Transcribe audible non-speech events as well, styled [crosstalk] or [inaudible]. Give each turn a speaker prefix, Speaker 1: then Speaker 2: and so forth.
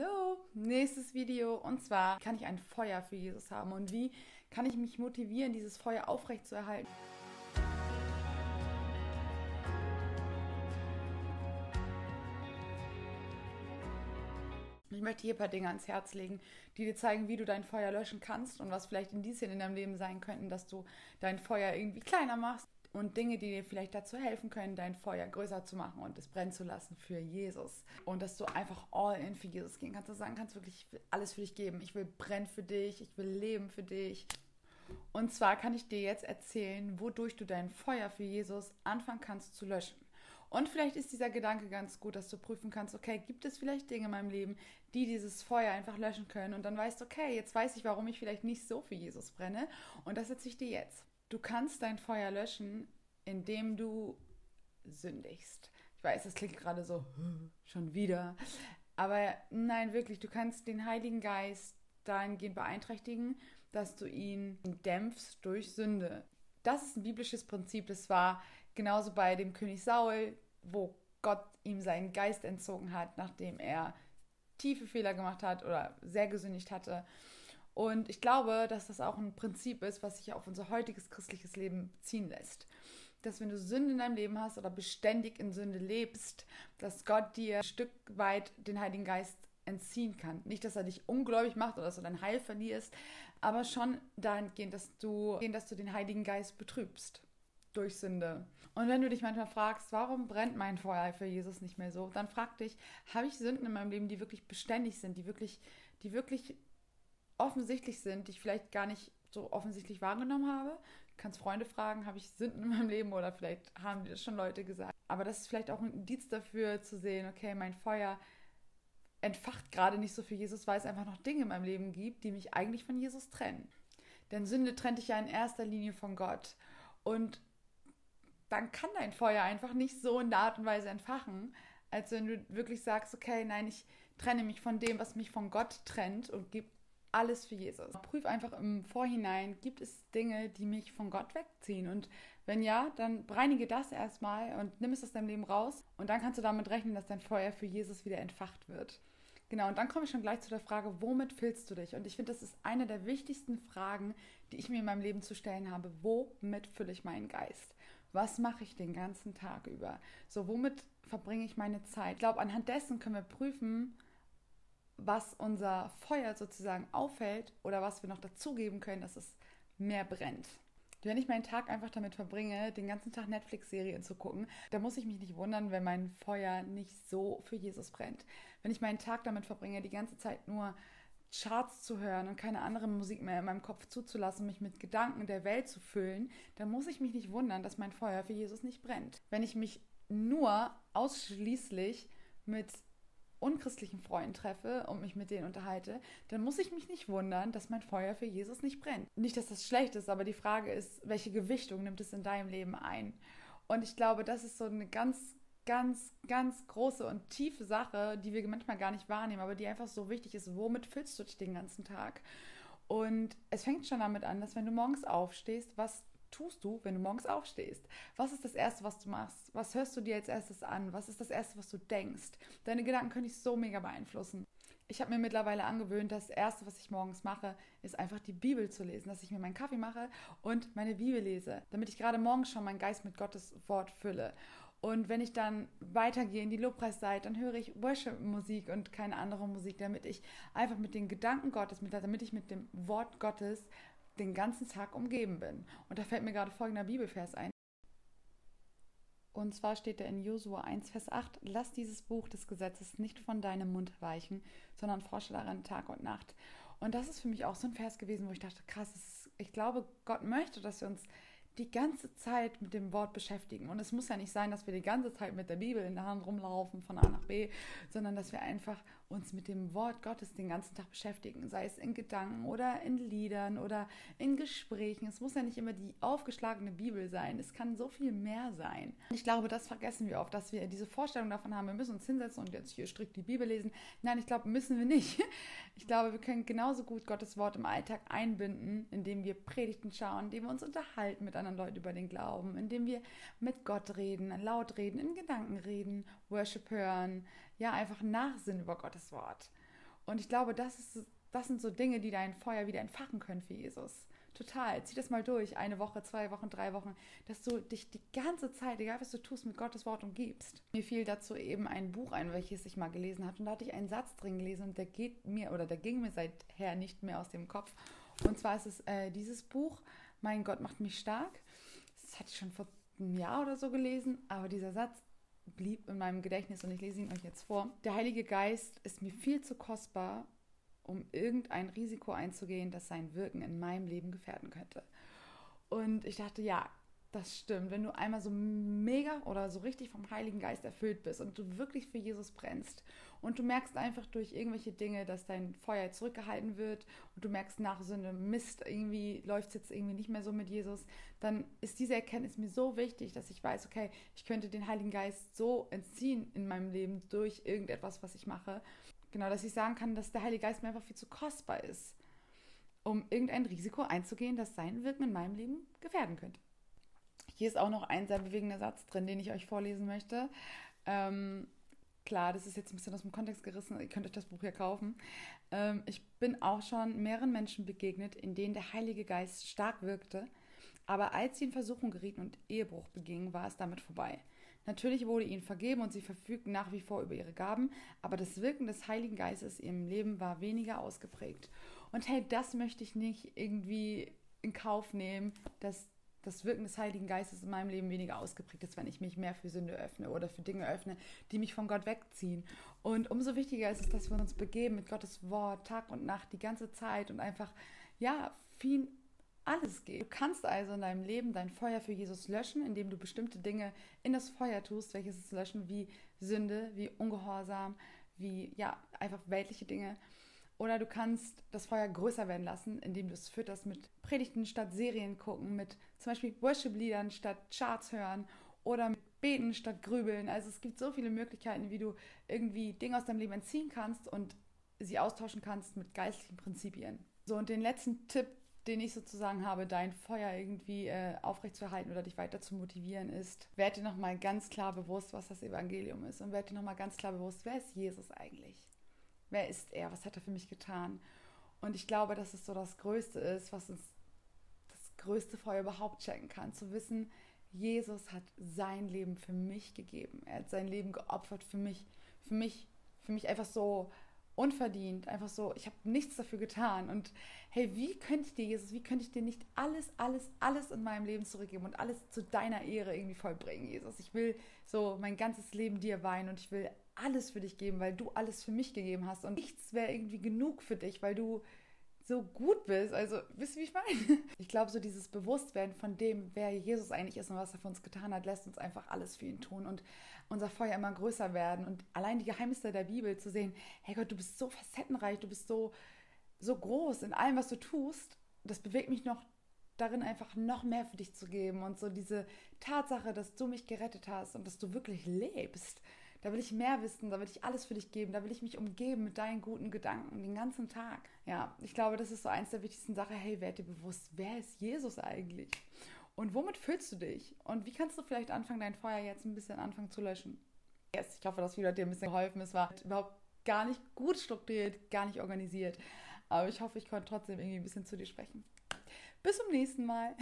Speaker 1: Hallo, nächstes Video. Und zwar kann ich ein Feuer für Jesus haben? Und wie kann ich mich motivieren, dieses Feuer aufrechtzuerhalten? Ich möchte hier ein paar Dinge ans Herz legen, die dir zeigen, wie du dein Feuer löschen kannst und was vielleicht Indizien in deinem Leben sein könnten, dass du dein Feuer irgendwie kleiner machst und Dinge, die dir vielleicht dazu helfen können, dein Feuer größer zu machen und es brennen zu lassen für Jesus. Und dass du einfach all in für Jesus gehen kannst, du sagen kannst, wirklich, alles für dich geben. Ich will brennen für dich, ich will leben für dich. Und zwar kann ich dir jetzt erzählen, wodurch du dein Feuer für Jesus anfangen kannst zu löschen. Und vielleicht ist dieser Gedanke ganz gut, dass du prüfen kannst, okay, gibt es vielleicht Dinge in meinem Leben, die dieses Feuer einfach löschen können? Und dann weißt du, okay, jetzt weiß ich, warum ich vielleicht nicht so für Jesus brenne. Und das erzähle ich dir jetzt. Du kannst dein Feuer löschen, indem du sündigst. Ich weiß, das klingt gerade so schon wieder. Aber nein, wirklich, du kannst den Heiligen Geist dahingehend beeinträchtigen, dass du ihn dämpfst durch Sünde. Das ist ein biblisches Prinzip. Das war genauso bei dem König Saul, wo Gott ihm seinen Geist entzogen hat, nachdem er tiefe Fehler gemacht hat oder sehr gesündigt hatte. Und ich glaube, dass das auch ein Prinzip ist, was sich auf unser heutiges christliches Leben beziehen lässt. Dass wenn du Sünde in deinem Leben hast oder beständig in Sünde lebst, dass Gott dir ein Stück weit den Heiligen Geist entziehen kann. Nicht, dass er dich ungläubig macht oder dass du dein Heil verlierst, aber schon dahingehend, dass du, dass du den Heiligen Geist betrübst durch Sünde. Und wenn du dich manchmal fragst, warum brennt mein Feuer für Jesus nicht mehr so, dann frag dich, habe ich Sünden in meinem Leben, die wirklich beständig sind, die wirklich, die wirklich offensichtlich sind, die ich vielleicht gar nicht so offensichtlich wahrgenommen habe. Du kannst Freunde fragen, habe ich Sünden in meinem Leben oder vielleicht haben dir das schon Leute gesagt. Aber das ist vielleicht auch ein Indiz dafür zu sehen, okay, mein Feuer entfacht gerade nicht so für Jesus, weil es einfach noch Dinge in meinem Leben gibt, die mich eigentlich von Jesus trennen. Denn Sünde trennt dich ja in erster Linie von Gott. Und dann kann dein Feuer einfach nicht so in der Art und Weise entfachen, als wenn du wirklich sagst, okay, nein, ich trenne mich von dem, was mich von Gott trennt und gebe alles für Jesus. Prüf einfach im Vorhinein, gibt es Dinge, die mich von Gott wegziehen? Und wenn ja, dann bereinige das erstmal und nimm es aus deinem Leben raus und dann kannst du damit rechnen, dass dein Feuer für Jesus wieder entfacht wird. Genau, und dann komme ich schon gleich zu der Frage, womit füllst du dich? Und ich finde, das ist eine der wichtigsten Fragen, die ich mir in meinem Leben zu stellen habe. Womit fülle ich meinen Geist? Was mache ich den ganzen Tag über? So, womit verbringe ich meine Zeit? Ich glaube, anhand dessen können wir prüfen, was unser Feuer sozusagen auffällt oder was wir noch dazugeben können, dass es mehr brennt. Wenn ich meinen Tag einfach damit verbringe, den ganzen Tag Netflix-Serien zu gucken, dann muss ich mich nicht wundern, wenn mein Feuer nicht so für Jesus brennt. Wenn ich meinen Tag damit verbringe, die ganze Zeit nur Charts zu hören und keine andere Musik mehr in meinem Kopf zuzulassen, mich mit Gedanken der Welt zu füllen, dann muss ich mich nicht wundern, dass mein Feuer für Jesus nicht brennt. Wenn ich mich nur ausschließlich mit unchristlichen Freunden treffe und mich mit denen unterhalte, dann muss ich mich nicht wundern, dass mein Feuer für Jesus nicht brennt. Nicht, dass das schlecht ist, aber die Frage ist, welche Gewichtung nimmt es in deinem Leben ein? Und ich glaube, das ist so eine ganz, ganz, ganz große und tiefe Sache, die wir manchmal gar nicht wahrnehmen, aber die einfach so wichtig ist. Womit füllst du dich den ganzen Tag? Und es fängt schon damit an, dass wenn du morgens aufstehst, was tust du, wenn du morgens aufstehst? Was ist das Erste, was du machst? Was hörst du dir als erstes an? Was ist das Erste, was du denkst? Deine Gedanken können dich so mega beeinflussen. Ich habe mir mittlerweile angewöhnt, das Erste, was ich morgens mache, ist einfach die Bibel zu lesen, dass ich mir meinen Kaffee mache und meine Bibel lese, damit ich gerade morgens schon meinen Geist mit Gottes Wort fülle. Und wenn ich dann weitergehe in die Lobpreisseite, dann höre ich Worship-Musik und keine andere Musik, damit ich einfach mit den Gedanken Gottes, damit ich mit dem Wort Gottes den ganzen Tag umgeben bin. Und da fällt mir gerade folgender Bibelvers ein. Und zwar steht da in Josua 1, Vers 8, lass dieses Buch des Gesetzes nicht von deinem Mund weichen, sondern forsche daran Tag und Nacht. Und das ist für mich auch so ein Vers gewesen, wo ich dachte, krass, ist, ich glaube, Gott möchte, dass wir uns die ganze Zeit mit dem Wort beschäftigen. Und es muss ja nicht sein, dass wir die ganze Zeit mit der Bibel in der Hand rumlaufen von A nach B, sondern dass wir einfach uns mit dem Wort Gottes den ganzen Tag beschäftigen, sei es in Gedanken oder in Liedern oder in Gesprächen. Es muss ja nicht immer die aufgeschlagene Bibel sein. Es kann so viel mehr sein. Ich glaube, das vergessen wir oft, dass wir diese Vorstellung davon haben, wir müssen uns hinsetzen und jetzt hier strikt die Bibel lesen. Nein, ich glaube, müssen wir nicht. [laughs] Ich glaube, wir können genauso gut Gottes Wort im Alltag einbinden, indem wir Predigten schauen, indem wir uns unterhalten mit anderen Leuten über den Glauben, indem wir mit Gott reden, laut reden, in Gedanken reden, Worship hören, ja, einfach nachsinnen über Gottes Wort. Und ich glaube, das, ist, das sind so Dinge, die dein Feuer wieder entfachen können für Jesus. Total. Zieh das mal durch. Eine Woche, zwei Wochen, drei Wochen, dass du dich die ganze Zeit, egal was du tust, mit Gottes Wort umgibst. Mir fiel dazu eben ein Buch ein, welches ich mal gelesen habe. Und da hatte ich einen Satz drin gelesen und der geht mir oder der ging mir seither nicht mehr aus dem Kopf. Und zwar ist es äh, dieses Buch, Mein Gott macht mich stark. Das hatte ich schon vor einem Jahr oder so gelesen, aber dieser Satz blieb in meinem Gedächtnis und ich lese ihn euch jetzt vor. Der Heilige Geist ist mir viel zu kostbar, um irgendein Risiko einzugehen, das sein Wirken in meinem Leben gefährden könnte. Und ich dachte, ja, das stimmt. Wenn du einmal so mega oder so richtig vom Heiligen Geist erfüllt bist und du wirklich für Jesus brennst und du merkst einfach durch irgendwelche Dinge, dass dein Feuer zurückgehalten wird und du merkst nach einem Mist, irgendwie läuft es jetzt irgendwie nicht mehr so mit Jesus, dann ist diese Erkenntnis mir so wichtig, dass ich weiß, okay, ich könnte den Heiligen Geist so entziehen in meinem Leben durch irgendetwas, was ich mache. Genau, dass ich sagen kann, dass der Heilige Geist mir einfach viel zu kostbar ist, um irgendein Risiko einzugehen, das sein Wirken in meinem Leben gefährden könnte. Hier ist auch noch ein sehr bewegender Satz drin, den ich euch vorlesen möchte. Ähm, klar, das ist jetzt ein bisschen aus dem Kontext gerissen, ihr könnt euch das Buch ja kaufen. Ähm, ich bin auch schon mehreren Menschen begegnet, in denen der Heilige Geist stark wirkte, aber als sie in Versuchung gerieten und Ehebruch begingen, war es damit vorbei. Natürlich wurde ihnen vergeben und sie verfügten nach wie vor über ihre Gaben, aber das Wirken des Heiligen Geistes in ihrem Leben war weniger ausgeprägt. Und hey, das möchte ich nicht irgendwie in Kauf nehmen, dass das Wirken des Heiligen Geistes in meinem Leben weniger ausgeprägt ist, wenn ich mich mehr für Sünde öffne oder für Dinge öffne, die mich von Gott wegziehen. Und umso wichtiger ist es, dass wir uns begeben mit Gottes Wort Tag und Nacht die ganze Zeit und einfach, ja, viel alles geben. Du kannst also in deinem Leben dein Feuer für Jesus löschen, indem du bestimmte Dinge in das Feuer tust, welches es löschen, wie Sünde, wie Ungehorsam, wie, ja, einfach weltliche Dinge. Oder du kannst das Feuer größer werden lassen, indem du es fütterst mit Predigten statt Serien gucken, mit zum Beispiel Worship-Liedern statt Charts hören oder mit Beten statt Grübeln. Also es gibt so viele Möglichkeiten, wie du irgendwie Dinge aus deinem Leben entziehen kannst und sie austauschen kannst mit geistlichen Prinzipien. So, und den letzten Tipp, den ich sozusagen habe, dein Feuer irgendwie äh, aufrechtzuerhalten oder dich weiter zu motivieren, ist, werd dir nochmal ganz klar bewusst, was das Evangelium ist und werd dir nochmal ganz klar bewusst, wer ist Jesus eigentlich? Wer ist er? Was hat er für mich getan? Und ich glaube, dass es so das Größte ist, was uns das größte Feuer überhaupt checken kann, zu wissen, Jesus hat sein Leben für mich gegeben. Er hat sein Leben geopfert für mich, für mich, für mich einfach so unverdient, einfach so, ich habe nichts dafür getan. Und hey, wie könnte ich dir, Jesus, wie könnte ich dir nicht alles, alles, alles in meinem Leben zurückgeben und alles zu deiner Ehre irgendwie vollbringen, Jesus? Ich will so mein ganzes Leben dir weihen und ich will alles für dich geben, weil du alles für mich gegeben hast. Und nichts wäre irgendwie genug für dich, weil du so gut bist. Also, wisst ihr, wie ich meine? [laughs] Ich glaube, so dieses Bewusstwerden von dem, wer Jesus eigentlich ist und was er für uns getan hat, lässt uns einfach alles für ihn tun und unser Feuer immer größer werden. Und allein die Geheimnisse der Bibel zu sehen, hey Gott, du bist so facettenreich, du bist so, so groß in allem, was du tust, das bewegt mich noch darin einfach noch mehr für dich zu geben und so diese Tatsache, dass du mich gerettet hast und dass du wirklich lebst da will ich mehr wissen, da will ich alles für dich geben, da will ich mich umgeben mit deinen guten Gedanken den ganzen Tag. Ja, ich glaube, das ist so eins der wichtigsten Sachen. Hey, werd dir bewusst, wer ist Jesus eigentlich? Und womit fühlst du dich? Und wie kannst du vielleicht anfangen, dein Feuer jetzt ein bisschen anfangen zu löschen? Yes, ich hoffe, das Video hat dir ein bisschen geholfen. Es war überhaupt gar nicht gut strukturiert, gar nicht organisiert. Aber ich hoffe, ich konnte trotzdem irgendwie ein bisschen zu dir sprechen. Bis zum nächsten Mal.